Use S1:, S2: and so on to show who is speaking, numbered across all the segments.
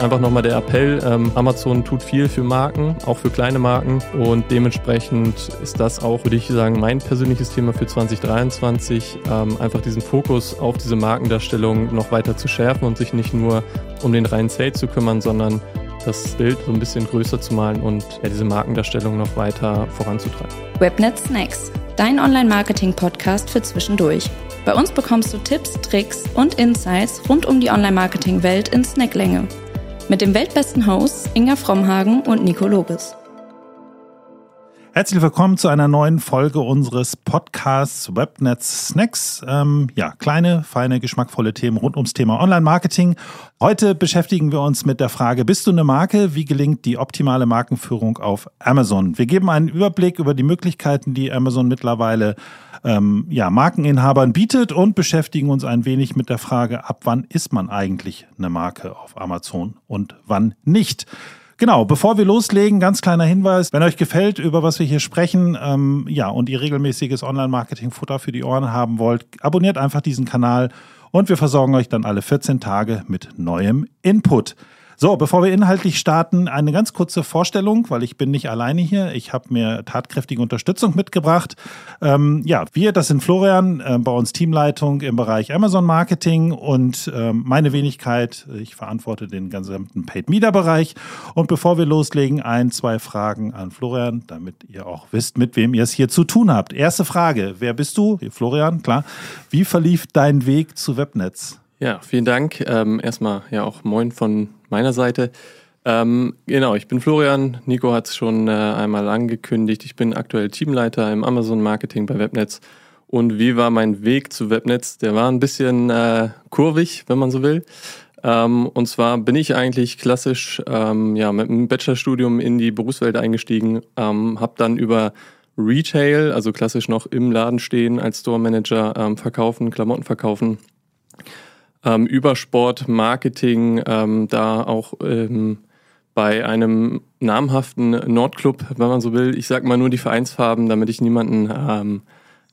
S1: Einfach nochmal der Appell, ähm, Amazon tut viel für Marken, auch für kleine Marken und dementsprechend ist das auch, würde ich sagen, mein persönliches Thema für 2023, ähm, einfach diesen Fokus auf diese Markendarstellung noch weiter zu schärfen und sich nicht nur um den reinen Sale zu kümmern, sondern das Bild so ein bisschen größer zu malen und ja, diese Markendarstellung noch weiter voranzutreiben.
S2: Webnet Snacks, dein Online-Marketing-Podcast für zwischendurch. Bei uns bekommst du Tipps, Tricks und Insights rund um die Online-Marketing-Welt in Snacklänge. Mit dem weltbesten Hosts Inga Frommhagen und Nico Lobes.
S3: Herzlich willkommen zu einer neuen Folge unseres Podcasts Webnetz Snacks. Ähm, ja, kleine, feine, geschmackvolle Themen rund ums Thema Online-Marketing. Heute beschäftigen wir uns mit der Frage, bist du eine Marke? Wie gelingt die optimale Markenführung auf Amazon? Wir geben einen Überblick über die Möglichkeiten, die Amazon mittlerweile ähm, ja, Markeninhabern bietet und beschäftigen uns ein wenig mit der Frage, ab wann ist man eigentlich eine Marke auf Amazon und wann nicht. Genau, bevor wir loslegen, ganz kleiner Hinweis, wenn euch gefällt, über was wir hier sprechen, ähm, ja, und ihr regelmäßiges Online-Marketing-Futter für die Ohren haben wollt, abonniert einfach diesen Kanal und wir versorgen euch dann alle 14 Tage mit neuem Input. So, bevor wir inhaltlich starten, eine ganz kurze Vorstellung, weil ich bin nicht alleine hier. Ich habe mir tatkräftige Unterstützung mitgebracht. Ähm, ja, wir, das sind Florian, äh, bei uns Teamleitung im Bereich Amazon Marketing und äh, meine Wenigkeit, ich verantworte den gesamten Paid Media Bereich. Und bevor wir loslegen, ein, zwei Fragen an Florian, damit ihr auch wisst, mit wem ihr es hier zu tun habt. Erste Frage, wer bist du? Florian, klar. Wie verlief dein Weg zu Webnetz?
S1: Ja, vielen Dank. Ähm, erstmal ja auch moin von meiner Seite. Ähm, genau, ich bin Florian. Nico hat es schon äh, einmal angekündigt. Ich bin aktuell Teamleiter im Amazon Marketing bei Webnetz. Und wie war mein Weg zu Webnetz? Der war ein bisschen äh, kurvig, wenn man so will. Ähm, und zwar bin ich eigentlich klassisch ähm, ja, mit einem Bachelorstudium in die Berufswelt eingestiegen, ähm, habe dann über Retail, also klassisch noch im Laden stehen als Store Manager, ähm, verkaufen, Klamotten verkaufen, ähm, über Sport, Marketing, ähm, da auch ähm, bei einem namhaften Nordclub, wenn man so will. Ich sag mal nur die Vereinsfarben, damit ich niemanden ähm,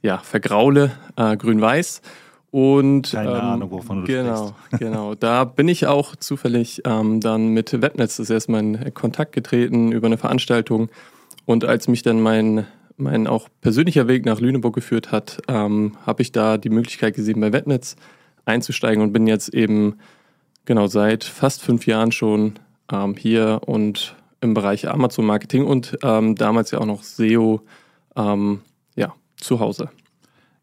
S1: ja, vergraule, äh, grün-weiß. Und
S3: Keine ähm, Ahnung, wovon du
S1: genau,
S3: sprichst.
S1: genau. Da bin ich auch zufällig ähm, dann mit Webnetz das erstmal in Kontakt getreten über eine Veranstaltung. Und als mich dann mein, mein auch persönlicher Weg nach Lüneburg geführt hat, ähm, habe ich da die Möglichkeit gesehen bei Webnetz einzusteigen und bin jetzt eben genau seit fast fünf Jahren schon ähm, hier und im Bereich Amazon Marketing und ähm, damals ja auch noch SEO ähm, ja, zu Hause.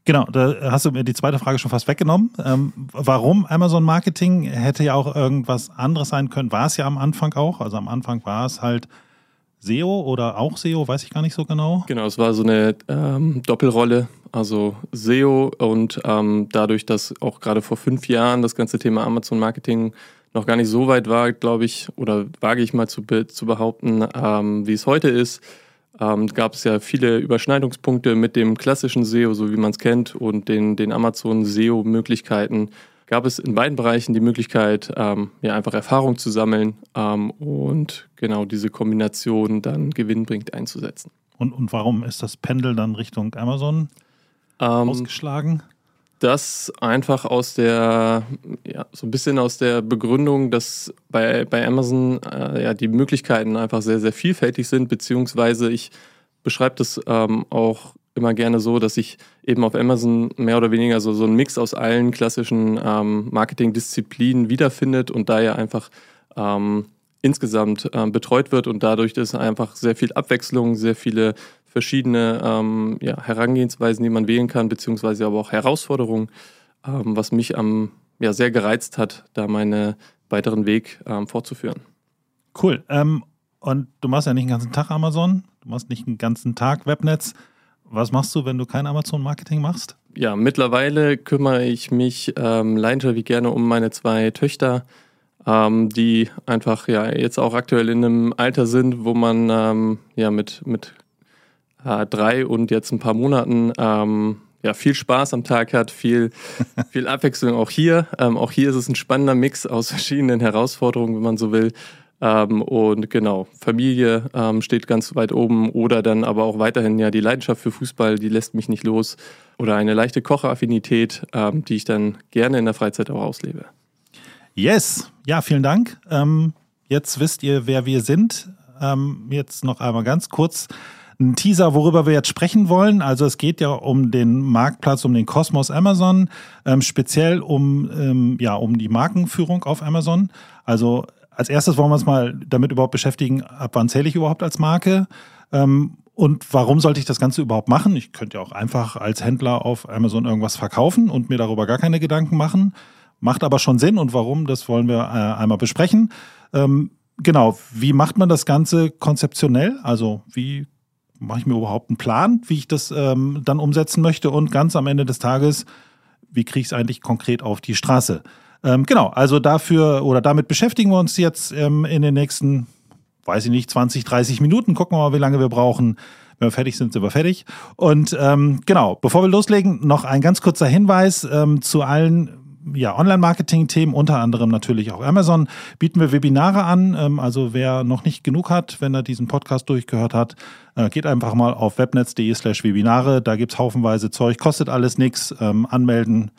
S3: Genau, da hast du mir die zweite Frage schon fast weggenommen. Ähm, warum Amazon Marketing hätte ja auch irgendwas anderes sein können? War es ja am Anfang auch. Also am Anfang war es halt SEO oder auch SEO, weiß ich gar nicht so genau.
S1: Genau, es war so eine ähm, Doppelrolle, also SEO und ähm, dadurch, dass auch gerade vor fünf Jahren das ganze Thema Amazon Marketing noch gar nicht so weit war, glaube ich, oder wage ich mal zu, zu behaupten, ähm, wie es heute ist, ähm, gab es ja viele Überschneidungspunkte mit dem klassischen SEO, so wie man es kennt, und den, den Amazon SEO-Möglichkeiten gab es in beiden Bereichen die Möglichkeit, ähm, ja, einfach Erfahrung zu sammeln ähm, und genau diese Kombination dann gewinnbringend einzusetzen.
S3: Und, und warum ist das Pendel dann Richtung Amazon ähm, ausgeschlagen?
S1: Das einfach aus der, ja, so ein bisschen aus der Begründung, dass bei, bei Amazon äh, ja die Möglichkeiten einfach sehr, sehr vielfältig sind, beziehungsweise ich beschreibe das ähm, auch immer gerne so, dass ich eben auf Amazon mehr oder weniger so, so einen Mix aus allen klassischen ähm, Marketingdisziplinen wiederfindet und da ja einfach ähm, insgesamt ähm, betreut wird und dadurch ist einfach sehr viel Abwechslung, sehr viele verschiedene ähm, ja, Herangehensweisen, die man wählen kann, beziehungsweise aber auch Herausforderungen, ähm, was mich am ja, sehr gereizt hat, da meinen weiteren Weg ähm, fortzuführen.
S3: Cool. und du machst ja nicht den ganzen Tag Amazon, du machst nicht den ganzen Tag Webnetz. Was machst du, wenn du kein Amazon-Marketing machst?
S1: Ja, mittlerweile kümmere ich mich ähm, leidenschaftlich gerne um meine zwei Töchter, ähm, die einfach ja jetzt auch aktuell in einem Alter sind, wo man ähm, ja mit, mit äh, drei und jetzt ein paar Monaten ähm, ja, viel Spaß am Tag hat, viel, viel Abwechslung auch hier. Ähm, auch hier ist es ein spannender Mix aus verschiedenen Herausforderungen, wenn man so will. Ähm, und genau, Familie ähm, steht ganz weit oben oder dann aber auch weiterhin ja die Leidenschaft für Fußball, die lässt mich nicht los. Oder eine leichte Kocheraffinität, ähm, die ich dann gerne in der Freizeit auch auslebe.
S3: Yes, ja, vielen Dank. Ähm, Jetzt wisst ihr, wer wir sind. Ähm, jetzt noch einmal ganz kurz ein Teaser, worüber wir jetzt sprechen wollen. Also es geht ja um den Marktplatz, um den Kosmos Amazon, ähm, speziell um, ähm, ja, um die Markenführung auf Amazon. Also als erstes wollen wir uns mal damit überhaupt beschäftigen, ab wann zähle ich überhaupt als Marke? Ähm, und warum sollte ich das Ganze überhaupt machen? Ich könnte ja auch einfach als Händler auf Amazon irgendwas verkaufen und mir darüber gar keine Gedanken machen. Macht aber schon Sinn und warum, das wollen wir äh, einmal besprechen. Ähm, genau, wie macht man das Ganze konzeptionell? Also wie mache ich mir überhaupt einen Plan, wie ich das ähm, dann umsetzen möchte und ganz am Ende des Tages, wie kriege ich es eigentlich konkret auf die Straße? Ähm, genau, also dafür oder damit beschäftigen wir uns jetzt ähm, in den nächsten, weiß ich nicht, 20, 30 Minuten. Gucken wir mal, wie lange wir brauchen. Wenn wir fertig sind, sind wir fertig. Und ähm, genau, bevor wir loslegen, noch ein ganz kurzer Hinweis ähm, zu allen ja, Online-Marketing-Themen, unter anderem natürlich auch Amazon, bieten wir Webinare an. Ähm, also wer noch nicht genug hat, wenn er diesen Podcast durchgehört hat, äh, geht einfach mal auf webnetz.de slash Webinare. Da gibt es haufenweise Zeug, kostet alles nichts. Ähm, anmelden,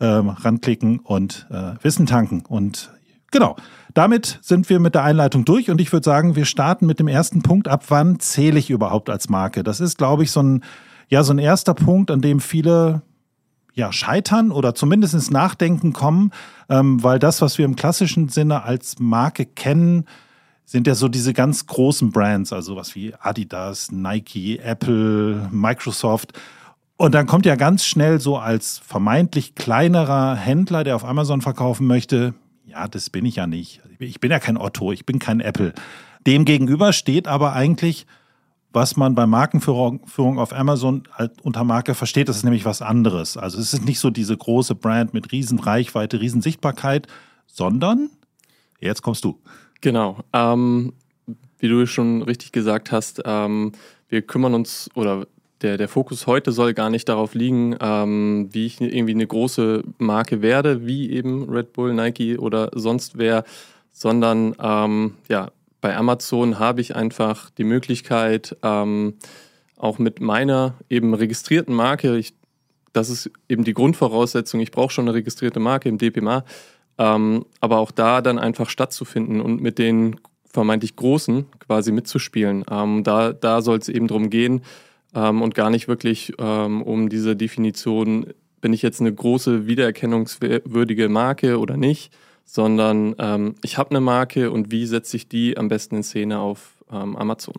S3: ähm, ranklicken und äh, Wissen tanken. Und genau, damit sind wir mit der Einleitung durch und ich würde sagen, wir starten mit dem ersten Punkt. Ab wann zähle ich überhaupt als Marke? Das ist, glaube ich, so ein, ja, so ein erster Punkt, an dem viele ja, scheitern oder zumindest ins Nachdenken kommen, ähm, weil das, was wir im klassischen Sinne als Marke kennen, sind ja so diese ganz großen Brands, also was wie Adidas, Nike, Apple, Microsoft. Und dann kommt ja ganz schnell so als vermeintlich kleinerer Händler, der auf Amazon verkaufen möchte, ja, das bin ich ja nicht. Ich bin ja kein Otto, ich bin kein Apple. Demgegenüber steht aber eigentlich was man bei Markenführung auf Amazon halt unter Marke versteht, das ist nämlich was anderes. Also es ist nicht so diese große Brand mit riesen Reichweite, riesen Sichtbarkeit, sondern jetzt kommst du.
S1: Genau. Ähm, wie du schon richtig gesagt hast, ähm, wir kümmern uns oder der, der Fokus heute soll gar nicht darauf liegen, ähm, wie ich irgendwie eine große Marke werde, wie eben Red Bull, Nike oder sonst wer, sondern ähm, ja, bei Amazon habe ich einfach die Möglichkeit, ähm, auch mit meiner eben registrierten Marke, ich, das ist eben die Grundvoraussetzung, ich brauche schon eine registrierte Marke im DPMA, ähm, aber auch da dann einfach stattzufinden und mit den vermeintlich Großen quasi mitzuspielen. Ähm, da da soll es eben darum gehen ähm, und gar nicht wirklich ähm, um diese Definition, bin ich jetzt eine große wiedererkennungswürdige Marke oder nicht, sondern ähm, ich habe eine Marke und wie setze ich die am besten in Szene auf ähm, Amazon.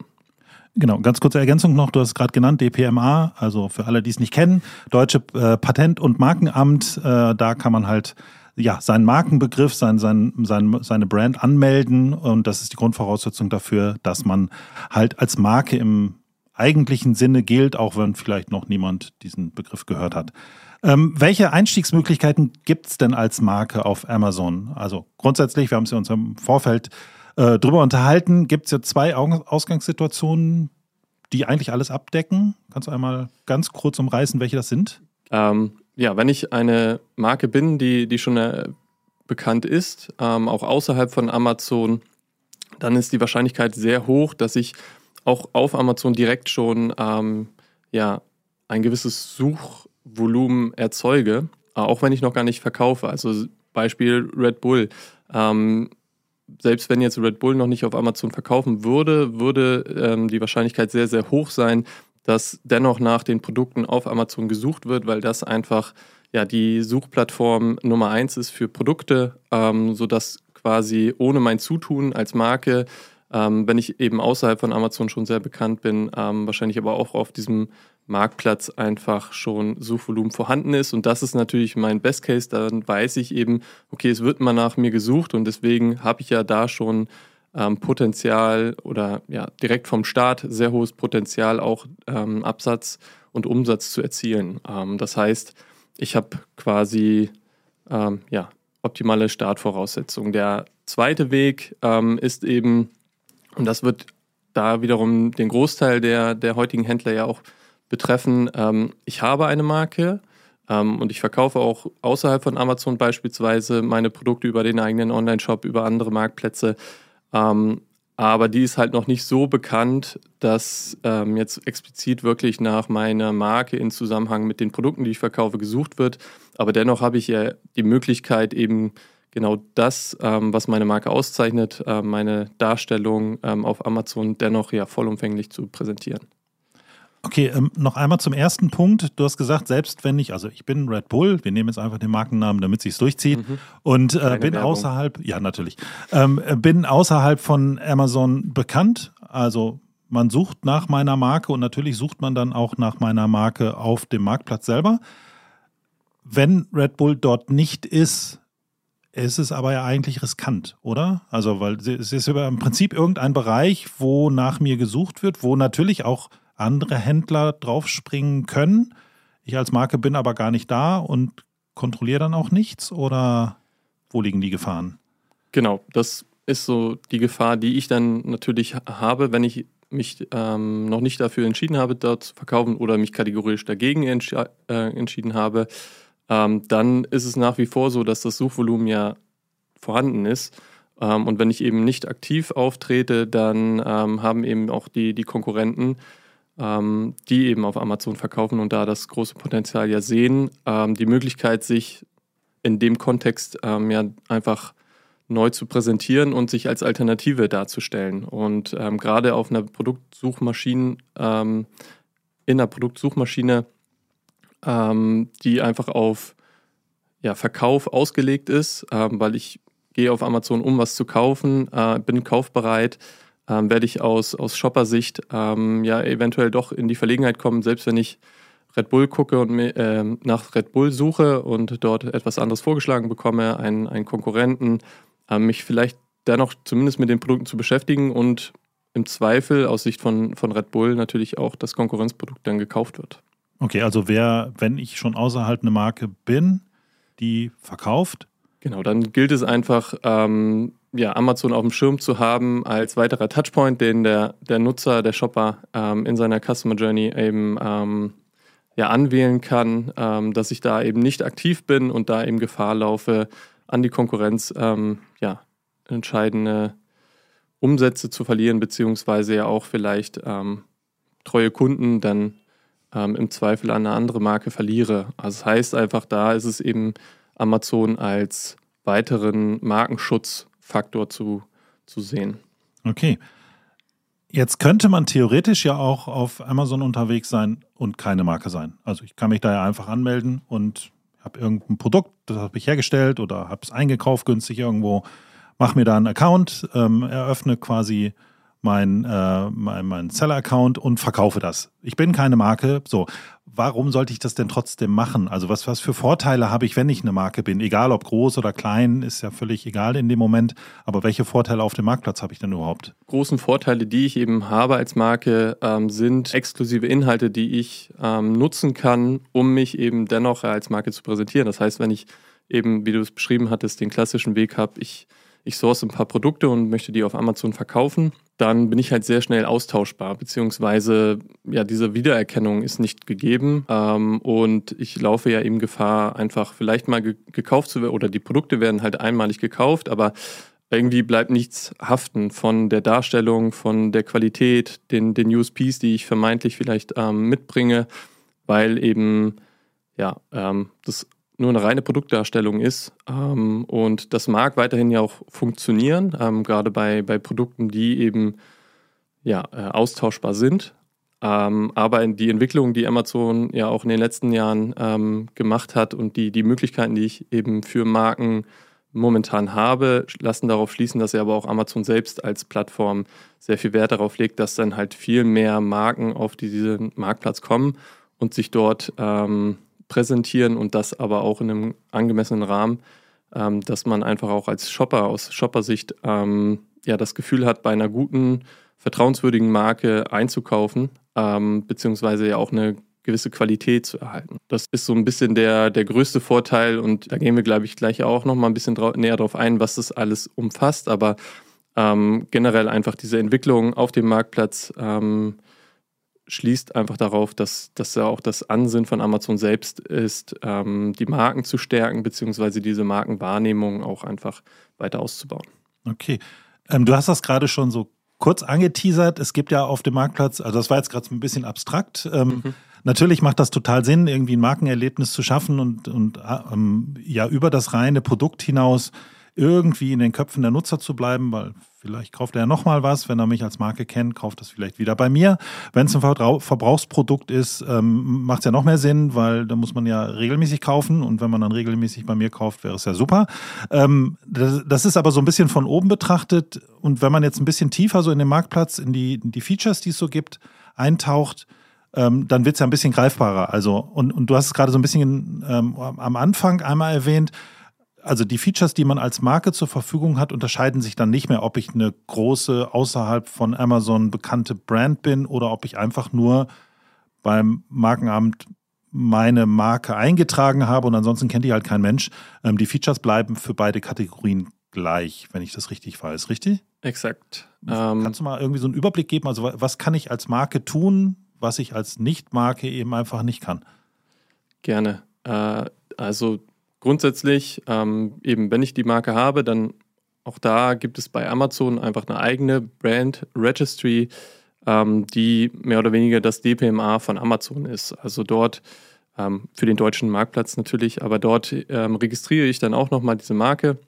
S3: Genau, ganz kurze Ergänzung noch, du hast es gerade genannt, DPMA, also für alle, die es nicht kennen, Deutsche äh, Patent- und Markenamt, äh, da kann man halt ja, seinen Markenbegriff, sein, sein, sein, seine Brand anmelden und das ist die Grundvoraussetzung dafür, dass man halt als Marke im eigentlichen Sinne gilt, auch wenn vielleicht noch niemand diesen Begriff gehört hat. Ähm, welche Einstiegsmöglichkeiten gibt es denn als Marke auf Amazon? Also grundsätzlich, wir haben es ja uns im Vorfeld äh, drüber unterhalten, gibt es ja zwei Ausgangssituationen, die eigentlich alles abdecken. Kannst du einmal ganz kurz umreißen, welche das sind?
S1: Ähm, ja, wenn ich eine Marke bin, die, die schon äh, bekannt ist, ähm, auch außerhalb von Amazon, dann ist die Wahrscheinlichkeit sehr hoch, dass ich auch auf Amazon direkt schon ähm, ja, ein gewisses Such Volumen erzeuge, äh, auch wenn ich noch gar nicht verkaufe. Also Beispiel Red Bull. Ähm, selbst wenn jetzt Red Bull noch nicht auf Amazon verkaufen würde, würde ähm, die Wahrscheinlichkeit sehr, sehr hoch sein, dass dennoch nach den Produkten auf Amazon gesucht wird, weil das einfach ja die Suchplattform Nummer eins ist für Produkte, ähm, sodass quasi ohne mein Zutun als Marke, ähm, wenn ich eben außerhalb von Amazon schon sehr bekannt bin, ähm, wahrscheinlich aber auch auf diesem Marktplatz einfach schon Suchvolumen vorhanden ist. Und das ist natürlich mein Best Case. Dann weiß ich eben, okay, es wird mal nach mir gesucht und deswegen habe ich ja da schon ähm, Potenzial oder ja direkt vom Start sehr hohes Potenzial, auch ähm, Absatz und Umsatz zu erzielen. Ähm, das heißt, ich habe quasi ähm, ja, optimale Startvoraussetzungen. Der zweite Weg ähm, ist eben, und das wird da wiederum den Großteil der, der heutigen Händler ja auch betreffen, ähm, ich habe eine Marke ähm, und ich verkaufe auch außerhalb von Amazon beispielsweise meine Produkte über den eigenen Online-Shop, über andere Marktplätze. Ähm, aber die ist halt noch nicht so bekannt, dass ähm, jetzt explizit wirklich nach meiner Marke in Zusammenhang mit den Produkten, die ich verkaufe, gesucht wird. Aber dennoch habe ich ja die Möglichkeit, eben genau das, ähm, was meine Marke auszeichnet, äh, meine Darstellung ähm, auf Amazon dennoch ja vollumfänglich zu präsentieren.
S3: Okay, ähm, noch einmal zum ersten Punkt. Du hast gesagt, selbst wenn ich, also ich bin Red Bull, wir nehmen jetzt einfach den Markennamen, damit sich durchzieht mhm. und äh, bin Werbung. außerhalb, ja natürlich, ähm, bin außerhalb von Amazon bekannt. Also man sucht nach meiner Marke und natürlich sucht man dann auch nach meiner Marke auf dem Marktplatz selber. Wenn Red Bull dort nicht ist, ist es aber ja eigentlich riskant, oder? Also, weil es ist im Prinzip irgendein Bereich, wo nach mir gesucht wird, wo natürlich auch andere Händler draufspringen können. Ich als Marke bin aber gar nicht da und kontrolliere dann auch nichts oder wo liegen die Gefahren?
S1: Genau, das ist so die Gefahr, die ich dann natürlich habe, wenn ich mich ähm, noch nicht dafür entschieden habe, dort zu verkaufen oder mich kategorisch dagegen äh, entschieden habe, ähm, dann ist es nach wie vor so, dass das Suchvolumen ja vorhanden ist. Ähm, und wenn ich eben nicht aktiv auftrete, dann ähm, haben eben auch die, die Konkurrenten ähm, die eben auf Amazon verkaufen und da das große Potenzial ja sehen, ähm, die Möglichkeit, sich in dem Kontext ähm, ja einfach neu zu präsentieren und sich als Alternative darzustellen. Und gerade auf einer Produktsuchmaschine, in einer Produktsuchmaschine, ähm, die einfach auf ja, Verkauf ausgelegt ist, weil ich gehe auf Amazon, um was zu kaufen, äh, bin kaufbereit, ähm, werde ich aus, aus Shopper-Sicht ähm, ja eventuell doch in die Verlegenheit kommen, selbst wenn ich Red Bull gucke und äh, nach Red Bull suche und dort etwas anderes vorgeschlagen bekomme, einen, einen Konkurrenten, äh, mich vielleicht dennoch zumindest mit den Produkten zu beschäftigen und im Zweifel aus Sicht von, von Red Bull natürlich auch das Konkurrenzprodukt dann gekauft wird.
S3: Okay, also wer, wenn ich schon außerhalb eine Marke bin, die verkauft?
S1: Genau, dann gilt es einfach, ähm, ja, Amazon auf dem Schirm zu haben als weiterer Touchpoint, den der, der Nutzer, der Shopper ähm, in seiner Customer Journey eben ähm, ja, anwählen kann, ähm, dass ich da eben nicht aktiv bin und da eben Gefahr laufe, an die Konkurrenz ähm, ja, entscheidende Umsätze zu verlieren, beziehungsweise ja auch vielleicht ähm, treue Kunden dann ähm, im Zweifel an eine andere Marke verliere. Also das heißt einfach, da ist es eben Amazon als weiteren Markenschutz Faktor zu, zu sehen.
S3: Okay. Jetzt könnte man theoretisch ja auch auf Amazon unterwegs sein und keine Marke sein. Also ich kann mich da ja einfach anmelden und habe irgendein Produkt, das habe ich hergestellt oder habe es eingekauft günstig irgendwo, mache mir da einen Account, ähm, eröffne quasi mein, äh, mein, mein Seller-Account und verkaufe das. Ich bin keine Marke. So, warum sollte ich das denn trotzdem machen? Also was, was für Vorteile habe ich, wenn ich eine Marke bin? Egal ob groß oder klein, ist ja völlig egal in dem Moment. Aber welche Vorteile auf dem Marktplatz habe ich denn überhaupt?
S1: Großen Vorteile, die ich eben habe als Marke, ähm, sind exklusive Inhalte, die ich ähm, nutzen kann, um mich eben dennoch als Marke zu präsentieren. Das heißt, wenn ich eben, wie du es beschrieben hattest, den klassischen Weg habe, ich ich source ein paar Produkte und möchte die auf Amazon verkaufen, dann bin ich halt sehr schnell austauschbar, beziehungsweise ja, diese Wiedererkennung ist nicht gegeben. Ähm, und ich laufe ja eben Gefahr, einfach vielleicht mal ge gekauft zu werden oder die Produkte werden halt einmalig gekauft, aber irgendwie bleibt nichts haften von der Darstellung, von der Qualität, den, den USPs, die ich vermeintlich vielleicht ähm, mitbringe, weil eben ja, ähm, das nur eine reine Produktdarstellung ist. Ähm, und das mag weiterhin ja auch funktionieren, ähm, gerade bei, bei Produkten, die eben ja, äh, austauschbar sind. Ähm, aber die Entwicklung, die Amazon ja auch in den letzten Jahren ähm, gemacht hat und die, die Möglichkeiten, die ich eben für Marken momentan habe, lassen darauf schließen, dass er aber auch Amazon selbst als Plattform sehr viel Wert darauf legt, dass dann halt viel mehr Marken auf diesen Marktplatz kommen und sich dort ähm, präsentieren und das aber auch in einem angemessenen Rahmen, ähm, dass man einfach auch als Shopper aus Shoppersicht ähm, ja das Gefühl hat, bei einer guten, vertrauenswürdigen Marke einzukaufen, ähm, beziehungsweise ja auch eine gewisse Qualität zu erhalten. Das ist so ein bisschen der, der größte Vorteil und da gehen wir, glaube ich, gleich auch noch mal ein bisschen drau näher darauf ein, was das alles umfasst, aber ähm, generell einfach diese Entwicklung auf dem Marktplatz ähm, schließt einfach darauf, dass das ja auch das Ansinnen von Amazon selbst ist, ähm, die Marken zu stärken, beziehungsweise diese Markenwahrnehmung auch einfach weiter auszubauen.
S3: Okay. Ähm, du hast das gerade schon so kurz angeteasert. Es gibt ja auf dem Marktplatz, also das war jetzt gerade ein bisschen abstrakt. Ähm, mhm. Natürlich macht das total Sinn, irgendwie ein Markenerlebnis zu schaffen und, und ähm, ja über das reine Produkt hinaus irgendwie in den Köpfen der Nutzer zu bleiben, weil vielleicht kauft er ja nochmal was, wenn er mich als Marke kennt, kauft das vielleicht wieder bei mir. Wenn es ein Verbrauchsprodukt ist, ähm, macht es ja noch mehr Sinn, weil da muss man ja regelmäßig kaufen und wenn man dann regelmäßig bei mir kauft, wäre es ja super. Ähm, das, das, ist aber so ein bisschen von oben betrachtet und wenn man jetzt ein bisschen tiefer so in den Marktplatz, in die, in die Features, die es so gibt, eintaucht, ähm, dann wird es ja ein bisschen greifbarer. Also, und, und du hast es gerade so ein bisschen ähm, am Anfang einmal erwähnt, also die Features, die man als Marke zur Verfügung hat, unterscheiden sich dann nicht mehr, ob ich eine große, außerhalb von Amazon bekannte Brand bin oder ob ich einfach nur beim Markenamt meine Marke eingetragen habe und ansonsten kennt die halt kein Mensch. Ähm, die Features bleiben für beide Kategorien gleich, wenn ich das richtig weiß, richtig?
S1: Exakt.
S3: Kannst du mal irgendwie so einen Überblick geben? Also was kann ich als Marke tun, was ich als Nicht-Marke eben einfach nicht kann?
S1: Gerne. Äh, also grundsätzlich, ähm, eben wenn ich die Marke habe, dann auch da gibt es bei Amazon einfach eine eigene Brand Registry, ähm, die mehr oder weniger das DPMA von Amazon ist. Also dort ähm, für den deutschen Marktplatz natürlich, aber dort ähm, registriere ich dann auch nochmal diese Marke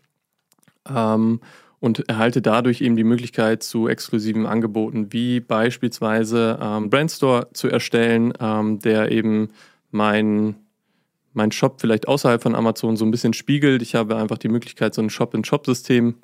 S1: ähm, und erhalte dadurch eben die Möglichkeit zu exklusiven Angeboten, wie beispielsweise ähm, Brandstore zu erstellen, ähm, der eben mein mein Shop vielleicht außerhalb von Amazon so ein bisschen spiegelt. Ich habe einfach die Möglichkeit, so ein Shop-in-Shop-System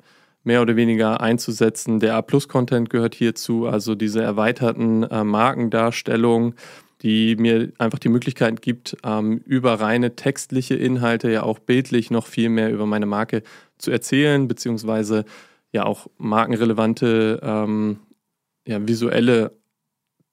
S1: mehr oder weniger einzusetzen. Der A-Plus-Content gehört hierzu, also diese erweiterten äh, Markendarstellungen, die mir einfach die Möglichkeit gibt, ähm, über reine textliche Inhalte ja auch bildlich noch viel mehr über meine Marke zu erzählen, beziehungsweise ja auch markenrelevante ähm, ja, visuelle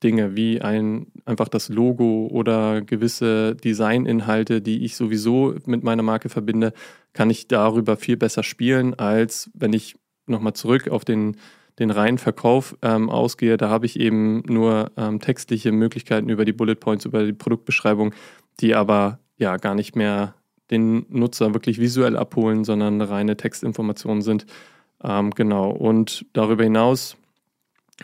S1: Dinge wie ein einfach das Logo oder gewisse Designinhalte, die ich sowieso mit meiner Marke verbinde, kann ich darüber viel besser spielen, als wenn ich nochmal zurück auf den, den reinen Verkauf ähm, ausgehe. Da habe ich eben nur ähm, textliche Möglichkeiten über die Bullet Points, über die Produktbeschreibung, die aber ja gar nicht mehr den Nutzer wirklich visuell abholen, sondern reine Textinformationen sind. Ähm, genau. Und darüber hinaus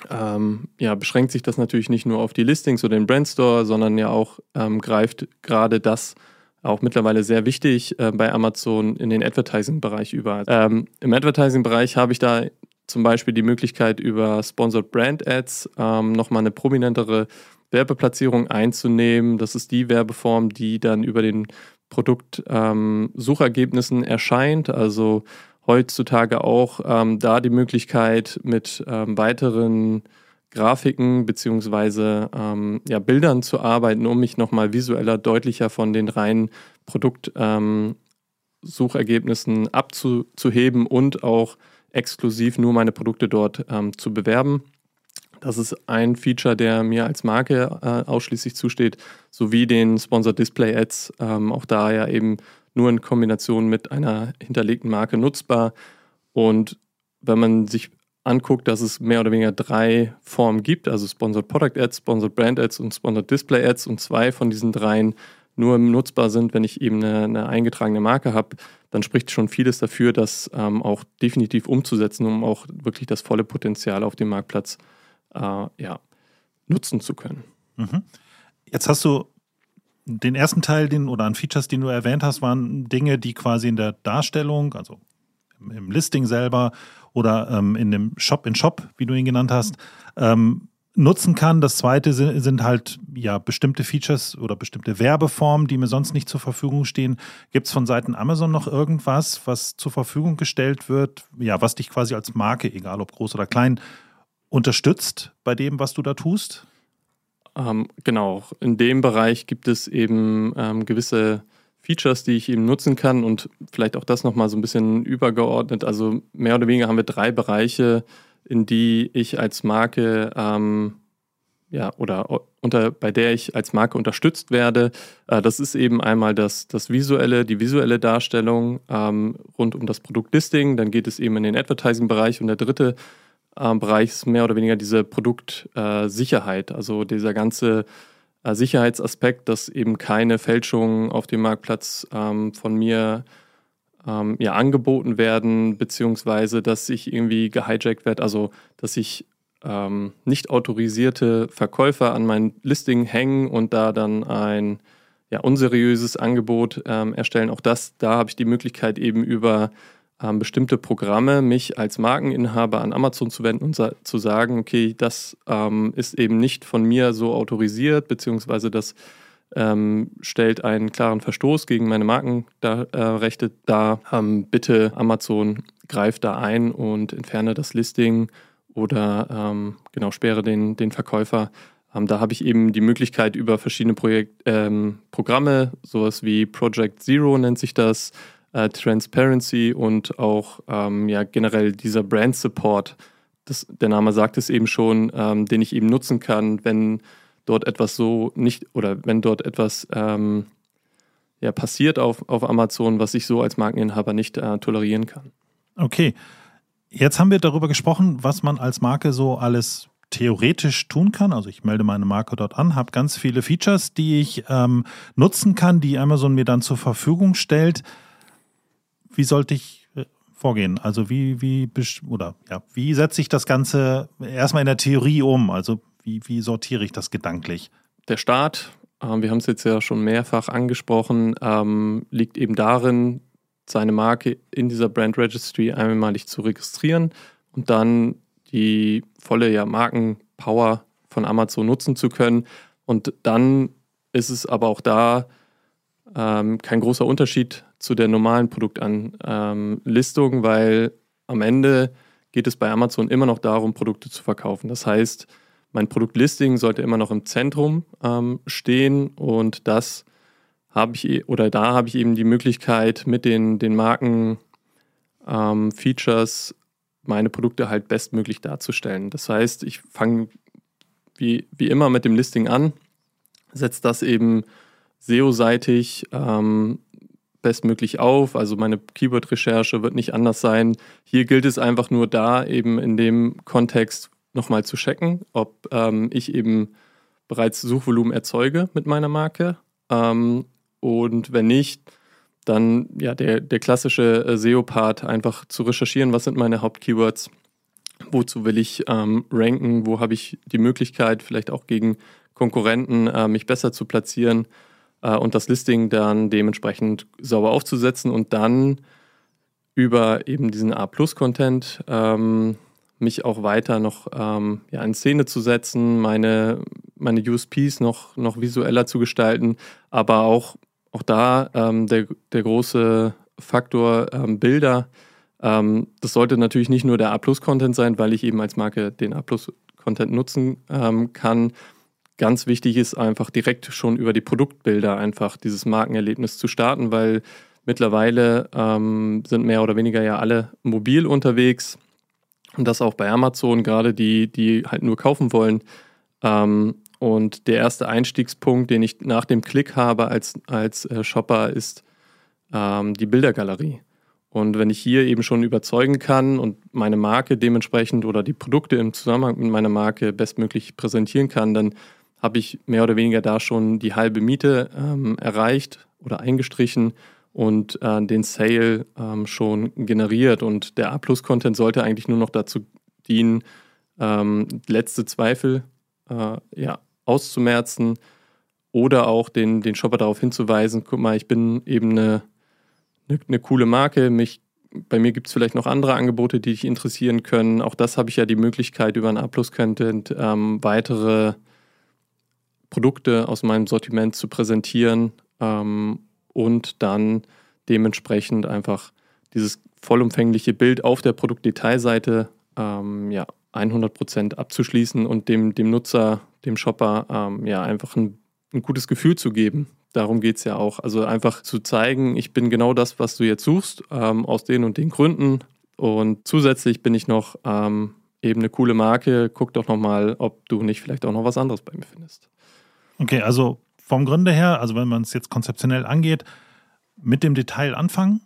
S1: ähm, ja, beschränkt sich das natürlich nicht nur auf die Listings oder den Brandstore, sondern ja auch ähm, greift gerade das auch mittlerweile sehr wichtig äh, bei Amazon in den Advertising-Bereich über. Ähm, Im Advertising-Bereich habe ich da zum Beispiel die Möglichkeit, über Sponsored Brand Ads ähm, nochmal eine prominentere Werbeplatzierung einzunehmen. Das ist die Werbeform, die dann über den Produktsuchergebnissen ähm, erscheint. Also heutzutage auch ähm, da die Möglichkeit, mit ähm, weiteren Grafiken beziehungsweise ähm, ja, Bildern zu arbeiten, um mich nochmal visueller, deutlicher von den reinen Produktsuchergebnissen ähm, abzuheben und auch exklusiv nur meine Produkte dort ähm, zu bewerben. Das ist ein Feature, der mir als Marke äh, ausschließlich zusteht, sowie den Sponsored Display Ads. Ähm, auch da ja eben nur in Kombination mit einer hinterlegten Marke nutzbar. Und wenn man sich anguckt, dass es mehr oder weniger drei Formen gibt, also Sponsored Product Ads, Sponsored Brand Ads und Sponsored Display Ads und zwei von diesen dreien nur nutzbar sind, wenn ich eben eine, eine eingetragene Marke habe, dann spricht schon vieles dafür, das ähm, auch definitiv umzusetzen, um auch wirklich das volle Potenzial auf dem Marktplatz äh, ja, nutzen zu können.
S3: Mhm. Jetzt hast du den ersten Teil, den oder an Features, den du erwähnt hast, waren Dinge, die quasi in der Darstellung, also im Listing selber oder ähm, in dem Shop in Shop, wie du ihn genannt hast, ähm, nutzen kann. Das zweite sind, halt ja bestimmte Features oder bestimmte Werbeformen, die mir sonst nicht zur Verfügung stehen. Gibt es von Seiten Amazon noch irgendwas, was zur Verfügung gestellt wird, ja, was dich quasi als Marke, egal ob groß oder klein, unterstützt bei dem, was du da tust?
S1: Ähm, genau, in dem Bereich gibt es eben ähm, gewisse Features, die ich eben nutzen kann und vielleicht auch das nochmal so ein bisschen übergeordnet. Also mehr oder weniger haben wir drei Bereiche, in die ich als Marke ähm, ja, oder unter, bei der ich als Marke unterstützt werde. Äh, das ist eben einmal das, das visuelle, die visuelle Darstellung ähm, rund um das Produktlisting. Dann geht es eben in den Advertising-Bereich und der dritte äh, Bereich ist mehr oder weniger diese Produktsicherheit, also dieser ganze äh, Sicherheitsaspekt, dass eben keine Fälschungen auf dem Marktplatz ähm, von mir ähm, ja, angeboten werden, beziehungsweise dass ich irgendwie gehijackt werde, also dass ich ähm, nicht autorisierte Verkäufer an mein Listing hängen und da dann ein ja, unseriöses Angebot ähm, erstellen. Auch das, da habe ich die Möglichkeit eben über ähm, bestimmte Programme, mich als Markeninhaber an Amazon zu wenden und sa zu sagen, okay, das ähm, ist eben nicht von mir so autorisiert, beziehungsweise das ähm, stellt einen klaren Verstoß gegen meine Markenrechte äh, dar. Ähm, bitte Amazon greift da ein und entferne das Listing oder ähm, genau sperre den, den Verkäufer. Ähm, da habe ich eben die Möglichkeit über verschiedene Projekt, Programme, sowas wie Project Zero nennt sich das, äh, Transparency und auch ähm, ja, generell dieser Brand Support. Das, der Name sagt es eben schon, ähm, den ich eben nutzen kann, wenn dort etwas so nicht oder wenn dort etwas ähm, ja, passiert auf, auf Amazon, was ich so als Markeninhaber nicht äh, tolerieren kann.
S3: Okay. Jetzt haben wir darüber gesprochen, was man als Marke so alles theoretisch tun kann. Also ich melde meine Marke dort an, habe ganz viele Features, die ich ähm, nutzen kann, die Amazon mir dann zur Verfügung stellt. Wie sollte ich äh, vorgehen? Also wie, wie, oder ja, wie setze ich das Ganze erstmal in der Theorie um? Also wie, wie sortiere ich das gedanklich?
S1: Der Start, äh, wir haben es jetzt ja schon mehrfach angesprochen, ähm, liegt eben darin, seine Marke in dieser Brand Registry einmalig zu registrieren und dann die volle ja, Markenpower von Amazon nutzen zu können. Und dann ist es aber auch da ähm, kein großer Unterschied zu der normalen Produktanlistung, ähm, weil am Ende geht es bei Amazon immer noch darum, Produkte zu verkaufen. Das heißt, mein Produktlisting sollte immer noch im Zentrum ähm, stehen und das habe ich oder da habe ich eben die Möglichkeit mit den, den Marken ähm, meine Produkte halt bestmöglich darzustellen. Das heißt, ich fange wie, wie immer mit dem Listing an, setze das eben SEO-seitig ähm, bestmöglich auf. Also meine Keyword-Recherche wird nicht anders sein. Hier gilt es einfach nur da eben in dem Kontext nochmal zu checken, ob ähm, ich eben bereits Suchvolumen erzeuge mit meiner Marke. Ähm, und wenn nicht, dann ja der, der klassische äh, SEO-Part einfach zu recherchieren, was sind meine Hauptkeywords, wozu will ich ähm, ranken, wo habe ich die Möglichkeit, vielleicht auch gegen Konkurrenten äh, mich besser zu platzieren und das Listing dann dementsprechend sauber aufzusetzen und dann über eben diesen A-Plus-Content ähm, mich auch weiter noch ähm, ja, in Szene zu setzen, meine, meine USPs noch, noch visueller zu gestalten, aber auch auch da ähm, der, der große Faktor ähm, Bilder. Ähm, das sollte natürlich nicht nur der A-Plus-Content sein, weil ich eben als Marke den A-Plus-Content nutzen ähm, kann. Ganz wichtig ist einfach direkt schon über die Produktbilder einfach dieses Markenerlebnis zu starten, weil mittlerweile ähm, sind mehr oder weniger ja alle mobil unterwegs und das auch bei Amazon, gerade die, die halt nur kaufen wollen. Ähm, und der erste Einstiegspunkt, den ich nach dem Klick habe als, als äh, Shopper, ist ähm, die Bildergalerie. Und wenn ich hier eben schon überzeugen kann und meine Marke dementsprechend oder die Produkte im Zusammenhang mit meiner Marke bestmöglich präsentieren kann, dann habe ich mehr oder weniger da schon die halbe Miete ähm, erreicht oder eingestrichen und äh, den Sale ähm, schon generiert. Und der A-Plus-Content sollte eigentlich nur noch dazu dienen, ähm, letzte Zweifel äh, ja, auszumerzen oder auch den, den Shopper darauf hinzuweisen, guck mal, ich bin eben eine, eine, eine coole Marke, mich, bei mir gibt es vielleicht noch andere Angebote, die dich interessieren können. Auch das habe ich ja die Möglichkeit, über ein A-Plus-Content ähm, weitere Produkte aus meinem Sortiment zu präsentieren ähm, und dann dementsprechend einfach dieses vollumfängliche Bild auf der Produktdetailseite ähm, ja, 100% abzuschließen und dem, dem Nutzer, dem Shopper ähm, ja einfach ein, ein gutes Gefühl zu geben. Darum geht es ja auch. Also einfach zu zeigen, ich bin genau das, was du jetzt suchst, ähm, aus den und den Gründen. Und zusätzlich bin ich noch ähm, eben eine coole Marke. Guck doch nochmal, ob du nicht vielleicht auch noch was anderes bei mir findest.
S3: Okay, also vom Grunde her, also wenn man es jetzt konzeptionell angeht, mit dem Detail anfangen.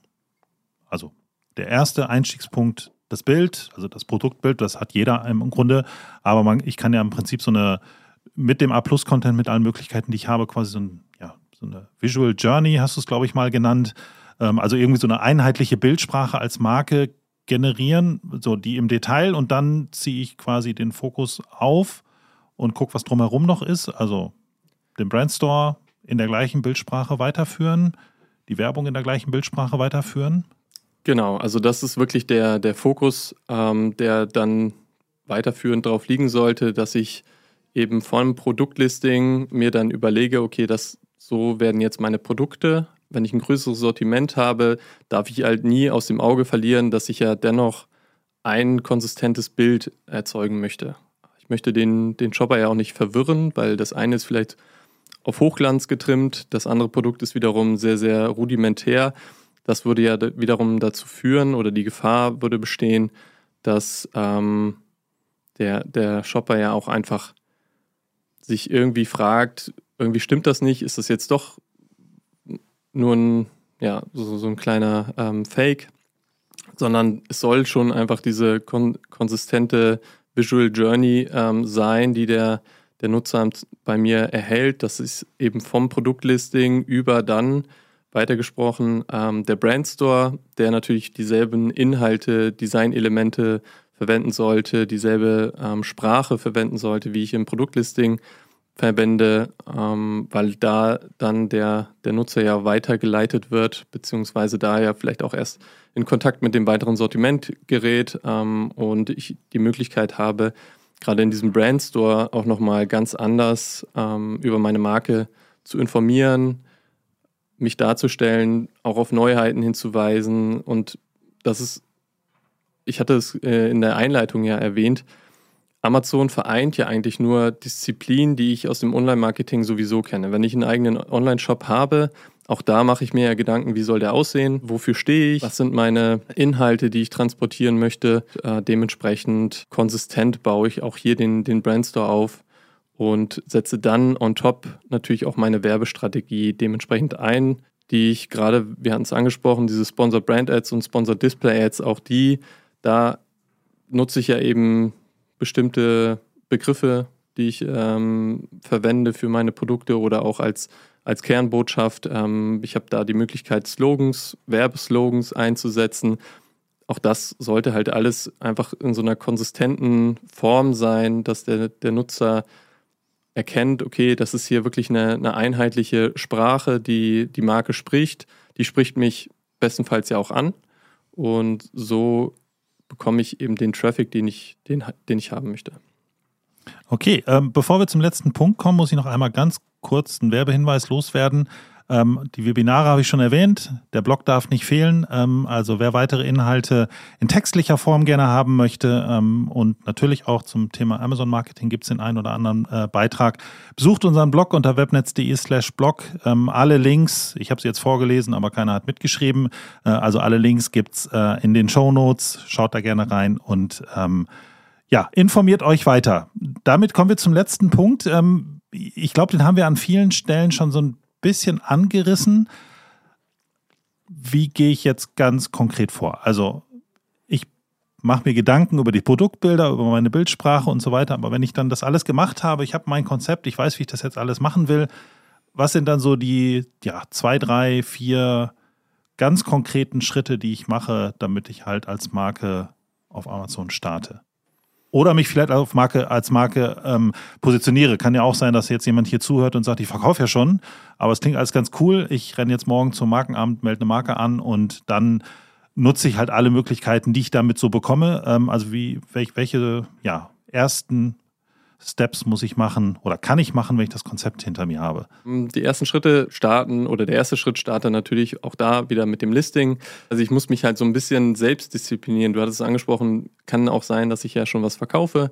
S3: Also der erste Einstiegspunkt das Bild, also das Produktbild, das hat jeder im Grunde, aber man, ich kann ja im Prinzip so eine, mit dem A-Plus-Content, mit allen Möglichkeiten, die ich habe, quasi so, ein, ja, so eine Visual Journey, hast du es, glaube ich, mal genannt, ähm, also irgendwie so eine einheitliche Bildsprache als Marke generieren, so die im Detail. Und dann ziehe ich quasi den Fokus auf und gucke, was drumherum noch ist, also den Brandstore in der gleichen Bildsprache weiterführen, die Werbung in der gleichen Bildsprache weiterführen.
S1: Genau, also das ist wirklich der, der Fokus, ähm, der dann weiterführend darauf liegen sollte, dass ich eben vom Produktlisting mir dann überlege, okay, das so werden jetzt meine Produkte. Wenn ich ein größeres Sortiment habe, darf ich halt nie aus dem Auge verlieren, dass ich ja dennoch ein konsistentes Bild erzeugen möchte. Ich möchte den, den Shopper ja auch nicht verwirren, weil das eine ist vielleicht auf Hochglanz getrimmt, das andere Produkt ist wiederum sehr, sehr rudimentär. Das würde ja wiederum dazu führen oder die Gefahr würde bestehen, dass ähm, der, der Shopper ja auch einfach sich irgendwie fragt, irgendwie stimmt das nicht, ist das jetzt doch nur ein, ja, so, so ein kleiner ähm, Fake, sondern es soll schon einfach diese kon konsistente Visual Journey ähm, sein, die der, der Nutzer bei mir erhält. Das ist eben vom Produktlisting über dann weitergesprochen ähm, der Brandstore, der natürlich dieselben Inhalte, Designelemente verwenden sollte, dieselbe ähm, Sprache verwenden sollte, wie ich im Produktlisting verwende, ähm, weil da dann der, der Nutzer ja weitergeleitet wird, beziehungsweise da ja vielleicht auch erst in Kontakt mit dem weiteren Sortiment gerät ähm, und ich die Möglichkeit habe, gerade in diesem Brandstore auch nochmal ganz anders ähm, über meine Marke zu informieren, mich darzustellen, auch auf Neuheiten hinzuweisen und das ist, ich hatte es äh, in der Einleitung ja erwähnt, Amazon vereint ja eigentlich nur Disziplinen, die ich aus dem Online-Marketing sowieso kenne. Wenn ich einen eigenen Online-Shop habe, auch da mache ich mir ja Gedanken, wie soll der aussehen, wofür stehe ich, was sind meine Inhalte, die ich transportieren möchte. Äh, dementsprechend konsistent baue ich auch hier den, den Brandstore auf und setze dann on top natürlich auch meine Werbestrategie dementsprechend ein, die ich gerade, wir hatten es angesprochen, diese Sponsor Brand Ads und Sponsor Display Ads, auch die, da nutze ich ja eben bestimmte Begriffe, die ich ähm, verwende für meine Produkte oder auch als, als Kernbotschaft. Ähm, ich habe da die Möglichkeit, Slogans, Werbeslogans einzusetzen. Auch das sollte halt alles einfach in so einer konsistenten Form sein, dass der, der Nutzer erkennt, okay, das ist hier wirklich eine, eine einheitliche Sprache, die die Marke spricht. Die spricht mich bestenfalls ja auch an. Und so bekomme ich eben den Traffic, den ich, den, den ich haben möchte.
S3: Okay, ähm, bevor wir zum letzten Punkt kommen, muss ich noch einmal ganz kurz einen Werbehinweis loswerden. Ähm, die Webinare habe ich schon erwähnt. Der Blog darf nicht fehlen. Ähm, also wer weitere Inhalte in textlicher Form gerne haben möchte ähm, und natürlich auch zum Thema Amazon Marketing gibt es den einen oder anderen äh, Beitrag. Besucht unseren Blog unter webnetz.de slash blog. Ähm, alle Links, ich habe sie jetzt vorgelesen, aber keiner hat mitgeschrieben. Äh, also alle Links gibt's äh, in den Show Notes. Schaut da gerne rein und ähm, ja, informiert euch weiter. Damit kommen wir zum letzten Punkt. Ähm, ich glaube, den haben wir an vielen Stellen schon so ein bisschen angerissen. Wie gehe ich jetzt ganz konkret vor? Also ich mache mir Gedanken über die Produktbilder, über meine Bildsprache und so weiter. Aber wenn ich dann das alles gemacht habe, ich habe mein Konzept, ich weiß, wie ich das jetzt alles machen will, was sind dann so die ja, zwei, drei, vier ganz konkreten Schritte, die ich mache, damit ich halt als Marke auf Amazon starte? Oder mich vielleicht auf Marke, als Marke ähm, positioniere. Kann ja auch sein, dass jetzt jemand hier zuhört und sagt, ich verkaufe ja schon, aber es klingt alles ganz cool. Ich renne jetzt morgen zum Markenamt, melde eine Marke an und dann nutze ich halt alle Möglichkeiten, die ich damit so bekomme. Ähm, also wie welche, welche ja, ersten Steps muss ich machen oder kann ich machen, wenn ich das Konzept hinter mir habe?
S1: Die ersten Schritte starten oder der erste Schritt startet natürlich auch da wieder mit dem Listing. Also ich muss mich halt so ein bisschen selbst disziplinieren. Du hattest es angesprochen, kann auch sein, dass ich ja schon was verkaufe,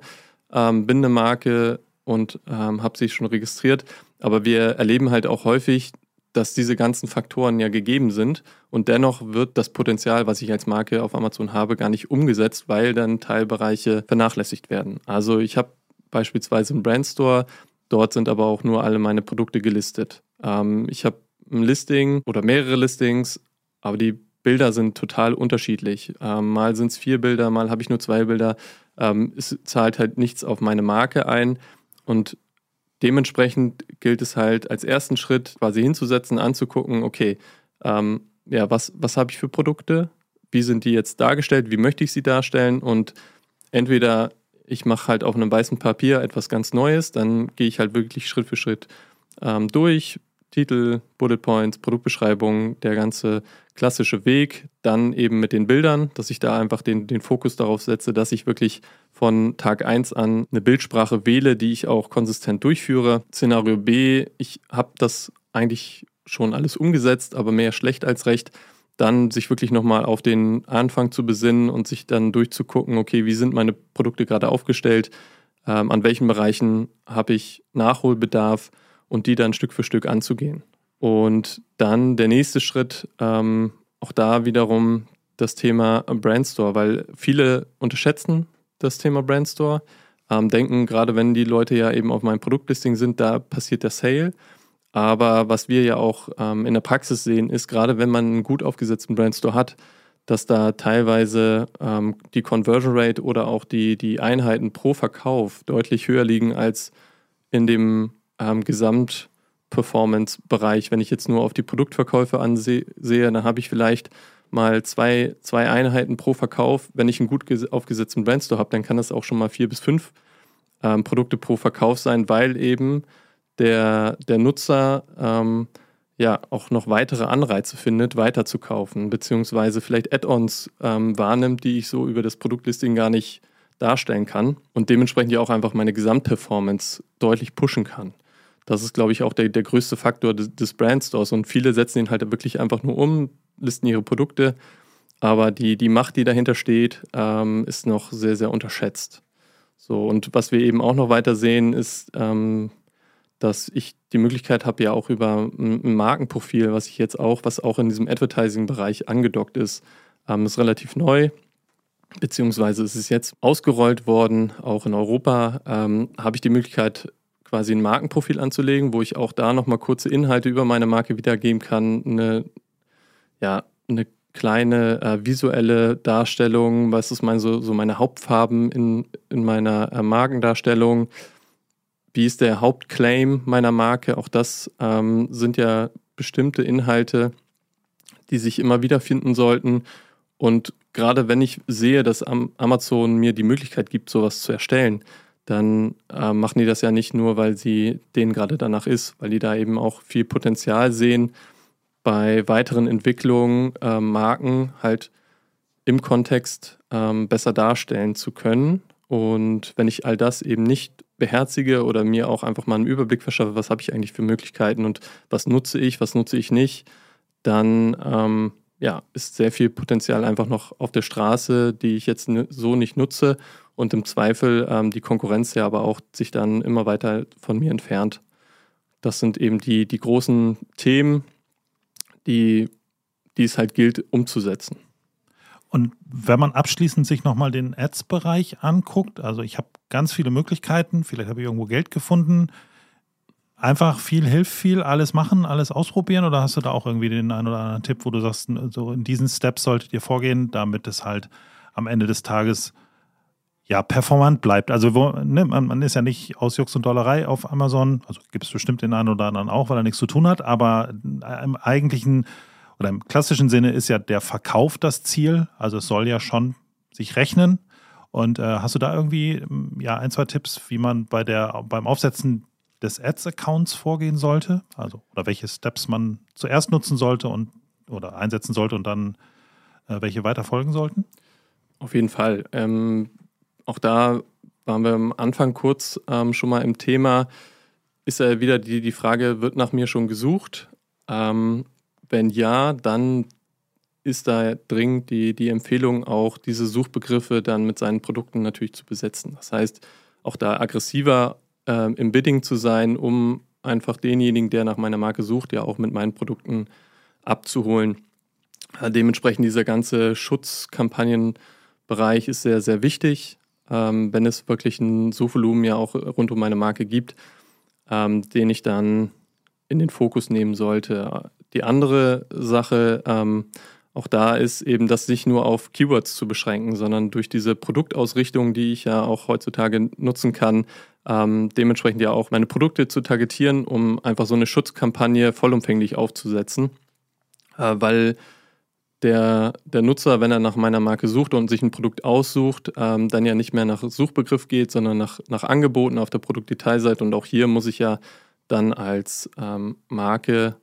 S1: ähm, bin eine Marke und ähm, habe sie schon registriert. Aber wir erleben halt auch häufig, dass diese ganzen Faktoren ja gegeben sind und dennoch wird das Potenzial, was ich als Marke auf Amazon habe, gar nicht umgesetzt, weil dann Teilbereiche vernachlässigt werden. Also ich habe beispielsweise im Brandstore. Dort sind aber auch nur alle meine Produkte gelistet. Ähm, ich habe ein Listing oder mehrere Listings, aber die Bilder sind total unterschiedlich. Ähm, mal sind es vier Bilder, mal habe ich nur zwei Bilder. Ähm, es zahlt halt nichts auf meine Marke ein und dementsprechend gilt es halt als ersten Schritt quasi hinzusetzen, anzugucken, okay, ähm, ja, was, was habe ich für Produkte? Wie sind die jetzt dargestellt? Wie möchte ich sie darstellen? Und entweder ich mache halt auf einem weißen Papier etwas ganz Neues, dann gehe ich halt wirklich Schritt für Schritt ähm, durch, Titel, Bullet Points, Produktbeschreibung, der ganze klassische Weg. Dann eben mit den Bildern, dass ich da einfach den, den Fokus darauf setze, dass ich wirklich von Tag 1 an eine Bildsprache wähle, die ich auch konsistent durchführe. Szenario B, ich habe das eigentlich schon alles umgesetzt, aber mehr schlecht als recht. Dann sich wirklich nochmal auf den Anfang zu besinnen und sich dann durchzugucken, okay, wie sind meine Produkte gerade aufgestellt, ähm, an welchen Bereichen habe ich Nachholbedarf und die dann Stück für Stück anzugehen. Und dann der nächste Schritt, ähm, auch da wiederum das Thema Brandstore, weil viele unterschätzen das Thema Brandstore, ähm, denken, gerade wenn die Leute ja eben auf meinem Produktlisting sind, da passiert der Sale. Aber was wir ja auch ähm, in der Praxis sehen, ist gerade wenn man einen gut aufgesetzten Brandstore hat, dass da teilweise ähm, die Conversion Rate oder auch die, die Einheiten pro Verkauf deutlich höher liegen als in dem ähm, Gesamt-Performance-Bereich. Wenn ich jetzt nur auf die Produktverkäufe ansehe, dann habe ich vielleicht mal zwei, zwei Einheiten pro Verkauf. Wenn ich einen gut aufgesetzten Brandstore habe, dann kann das auch schon mal vier bis fünf ähm, Produkte pro Verkauf sein, weil eben der, der Nutzer ähm, ja auch noch weitere Anreize findet, weiter zu kaufen, beziehungsweise vielleicht Add-ons ähm, wahrnimmt, die ich so über das Produktlisting gar nicht darstellen kann und dementsprechend ja auch einfach meine Gesamtperformance deutlich pushen kann. Das ist, glaube ich, auch der, der größte Faktor des, des Brandstores und viele setzen ihn halt wirklich einfach nur um, listen ihre Produkte, aber die, die Macht, die dahinter steht, ähm, ist noch sehr, sehr unterschätzt. So, und was wir eben auch noch weiter sehen, ist, ähm, dass ich die Möglichkeit habe, ja auch über ein Markenprofil, was ich jetzt auch, was auch in diesem Advertising-Bereich angedockt ist, ähm, ist relativ neu, beziehungsweise ist es jetzt ausgerollt worden, auch in Europa, ähm, habe ich die Möglichkeit, quasi ein Markenprofil anzulegen, wo ich auch da nochmal kurze Inhalte über meine Marke wiedergeben kann, eine, ja, eine kleine äh, visuelle Darstellung, was ist meine, so, so meine Hauptfarben in, in meiner äh, Markendarstellung, wie ist der Hauptclaim meiner Marke? Auch das ähm, sind ja bestimmte Inhalte, die sich immer wieder finden sollten. Und gerade wenn ich sehe, dass Amazon mir die Möglichkeit gibt, sowas zu erstellen, dann äh, machen die das ja nicht nur, weil sie denen gerade danach ist, weil die da eben auch viel Potenzial sehen, bei weiteren Entwicklungen äh, Marken halt im Kontext ähm, besser darstellen zu können. Und wenn ich all das eben nicht beherzige oder mir auch einfach mal einen Überblick verschaffe, was habe ich eigentlich für Möglichkeiten und was nutze ich, was nutze ich nicht, dann ähm, ja, ist sehr viel Potenzial einfach noch auf der Straße, die ich jetzt so nicht nutze und im Zweifel ähm, die Konkurrenz ja aber auch sich dann immer weiter von mir entfernt. Das sind eben die, die großen Themen, die, die es halt gilt umzusetzen.
S3: Und wenn man abschließend sich nochmal den Ads-Bereich anguckt, also ich habe ganz viele Möglichkeiten, vielleicht habe ich irgendwo Geld gefunden. Einfach viel hilft viel, alles machen, alles ausprobieren oder hast du da auch irgendwie den einen oder anderen Tipp, wo du sagst, so in diesen Steps solltet ihr vorgehen, damit es halt am Ende des Tages ja performant bleibt. Also wo, ne, man, man, ist ja nicht aus Jux und Dollerei auf Amazon, also gibt es bestimmt den einen oder anderen auch, weil er nichts zu tun hat, aber im eigentlichen oder im klassischen Sinne ist ja der Verkauf das Ziel. Also es soll ja schon sich rechnen. Und äh, hast du da irgendwie ja ein, zwei Tipps, wie man bei der, beim Aufsetzen des Ads-Accounts vorgehen sollte? Also, oder welche Steps man zuerst nutzen sollte und oder einsetzen sollte und dann äh, welche weiter folgen sollten?
S1: Auf jeden Fall. Ähm, auch da waren wir am Anfang kurz ähm, schon mal im Thema. Ist ja wieder die, die Frage, wird nach mir schon gesucht? Ähm, wenn ja, dann ist da dringend die, die Empfehlung, auch diese Suchbegriffe dann mit seinen Produkten natürlich zu besetzen. Das heißt, auch da aggressiver äh, im Bidding zu sein, um einfach denjenigen, der nach meiner Marke sucht, ja auch mit meinen Produkten abzuholen. Äh, dementsprechend dieser ganze Schutzkampagnenbereich ist sehr, sehr wichtig, ähm, wenn es wirklich ein Suchvolumen ja auch rund um meine Marke gibt, ähm, den ich dann in den Fokus nehmen sollte. Die andere Sache, ähm, auch da ist eben das nicht nur auf Keywords zu beschränken, sondern durch diese Produktausrichtung, die ich ja auch heutzutage nutzen kann, ähm, dementsprechend ja auch meine Produkte zu targetieren, um einfach so eine Schutzkampagne vollumfänglich aufzusetzen. Äh, weil der, der Nutzer, wenn er nach meiner Marke sucht und sich ein Produkt aussucht, ähm, dann ja nicht mehr nach Suchbegriff geht, sondern nach, nach Angeboten auf der Produktdetailseite. Und auch hier muss ich ja dann als ähm, Marke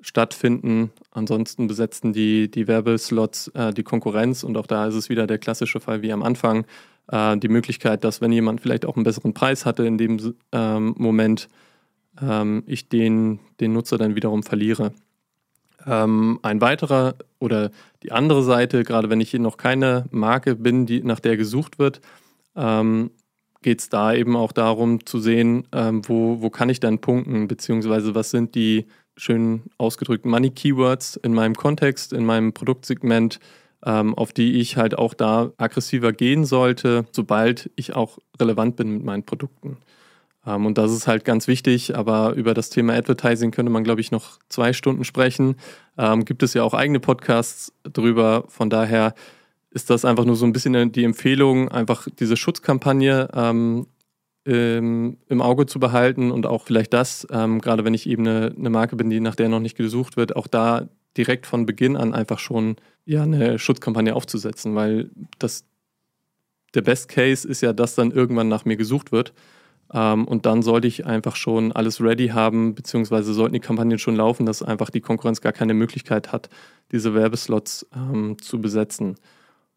S1: stattfinden. Ansonsten besetzen die, die Werbeslots äh, die Konkurrenz und auch da ist es wieder der klassische Fall wie am Anfang. Äh, die Möglichkeit, dass wenn jemand vielleicht auch einen besseren Preis hatte in dem ähm, Moment, ähm, ich den, den Nutzer dann wiederum verliere. Ähm, ein weiterer oder die andere Seite, gerade wenn ich hier noch keine Marke bin, die, nach der gesucht wird, ähm, geht es da eben auch darum zu sehen, ähm, wo, wo kann ich dann punkten, beziehungsweise was sind die schön ausgedrückten Money Keywords in meinem Kontext, in meinem Produktsegment, ähm, auf die ich halt auch da aggressiver gehen sollte, sobald ich auch relevant bin mit meinen Produkten. Ähm, und das ist halt ganz wichtig, aber über das Thema Advertising könnte man, glaube ich, noch zwei Stunden sprechen. Ähm, gibt es ja auch eigene Podcasts drüber. Von daher ist das einfach nur so ein bisschen die Empfehlung, einfach diese Schutzkampagne ähm, im, im, Auge zu behalten und auch vielleicht das, ähm, gerade wenn ich eben eine, eine, Marke bin, die nach der noch nicht gesucht wird, auch da direkt von Beginn an einfach schon ja, eine Schutzkampagne aufzusetzen, weil das der Best Case ist ja, dass dann irgendwann nach mir gesucht wird. Ähm, und dann sollte ich einfach schon alles ready haben, beziehungsweise sollten die Kampagnen schon laufen, dass einfach die Konkurrenz gar keine Möglichkeit hat, diese Werbeslots ähm, zu besetzen.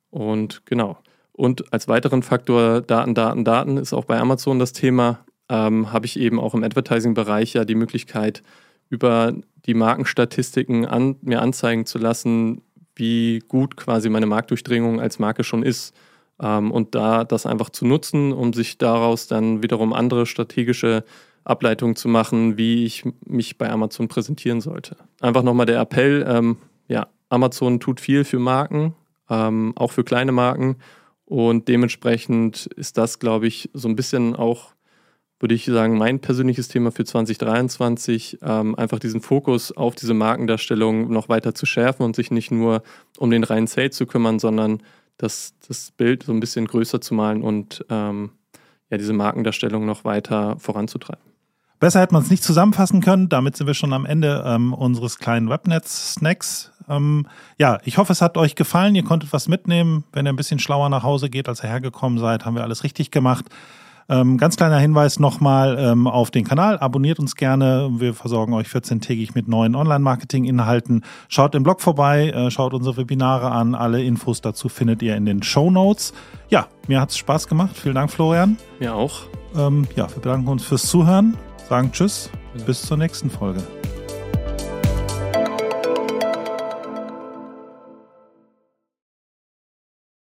S1: Und genau. Und als weiteren Faktor Daten, Daten, Daten ist auch bei Amazon das Thema. Ähm, Habe ich eben auch im Advertising-Bereich ja die Möglichkeit, über die Markenstatistiken an, mir anzeigen zu lassen, wie gut quasi meine Marktdurchdringung als Marke schon ist. Ähm, und da das einfach zu nutzen, um sich daraus dann wiederum andere strategische Ableitungen zu machen, wie ich mich bei Amazon präsentieren sollte. Einfach nochmal der Appell, ähm, ja, Amazon tut viel für Marken, ähm, auch für kleine Marken. Und dementsprechend ist das, glaube ich, so ein bisschen auch, würde ich sagen, mein persönliches Thema für 2023, ähm, einfach diesen Fokus auf diese Markendarstellung noch weiter zu schärfen und sich nicht nur um den reinen Sale zu kümmern, sondern das, das Bild so ein bisschen größer zu malen und ähm, ja, diese Markendarstellung noch weiter voranzutreiben.
S3: Besser hätte man es nicht zusammenfassen können. Damit sind wir schon am Ende ähm, unseres kleinen Webnetz-Snacks. Ähm, ja, ich hoffe, es hat euch gefallen. Ihr konntet was mitnehmen. Wenn ihr ein bisschen schlauer nach Hause geht, als ihr hergekommen seid, haben wir alles richtig gemacht. Ähm, ganz kleiner Hinweis nochmal ähm, auf den Kanal. Abonniert uns gerne. Wir versorgen euch 14-tägig mit neuen Online-Marketing-Inhalten. Schaut im Blog vorbei, äh, schaut unsere Webinare an. Alle Infos dazu findet ihr in den Show Notes. Ja, mir hat es Spaß gemacht. Vielen Dank, Florian.
S1: Mir auch.
S3: Ähm, ja, wir bedanken uns fürs Zuhören, sagen Tschüss, bis zur nächsten Folge.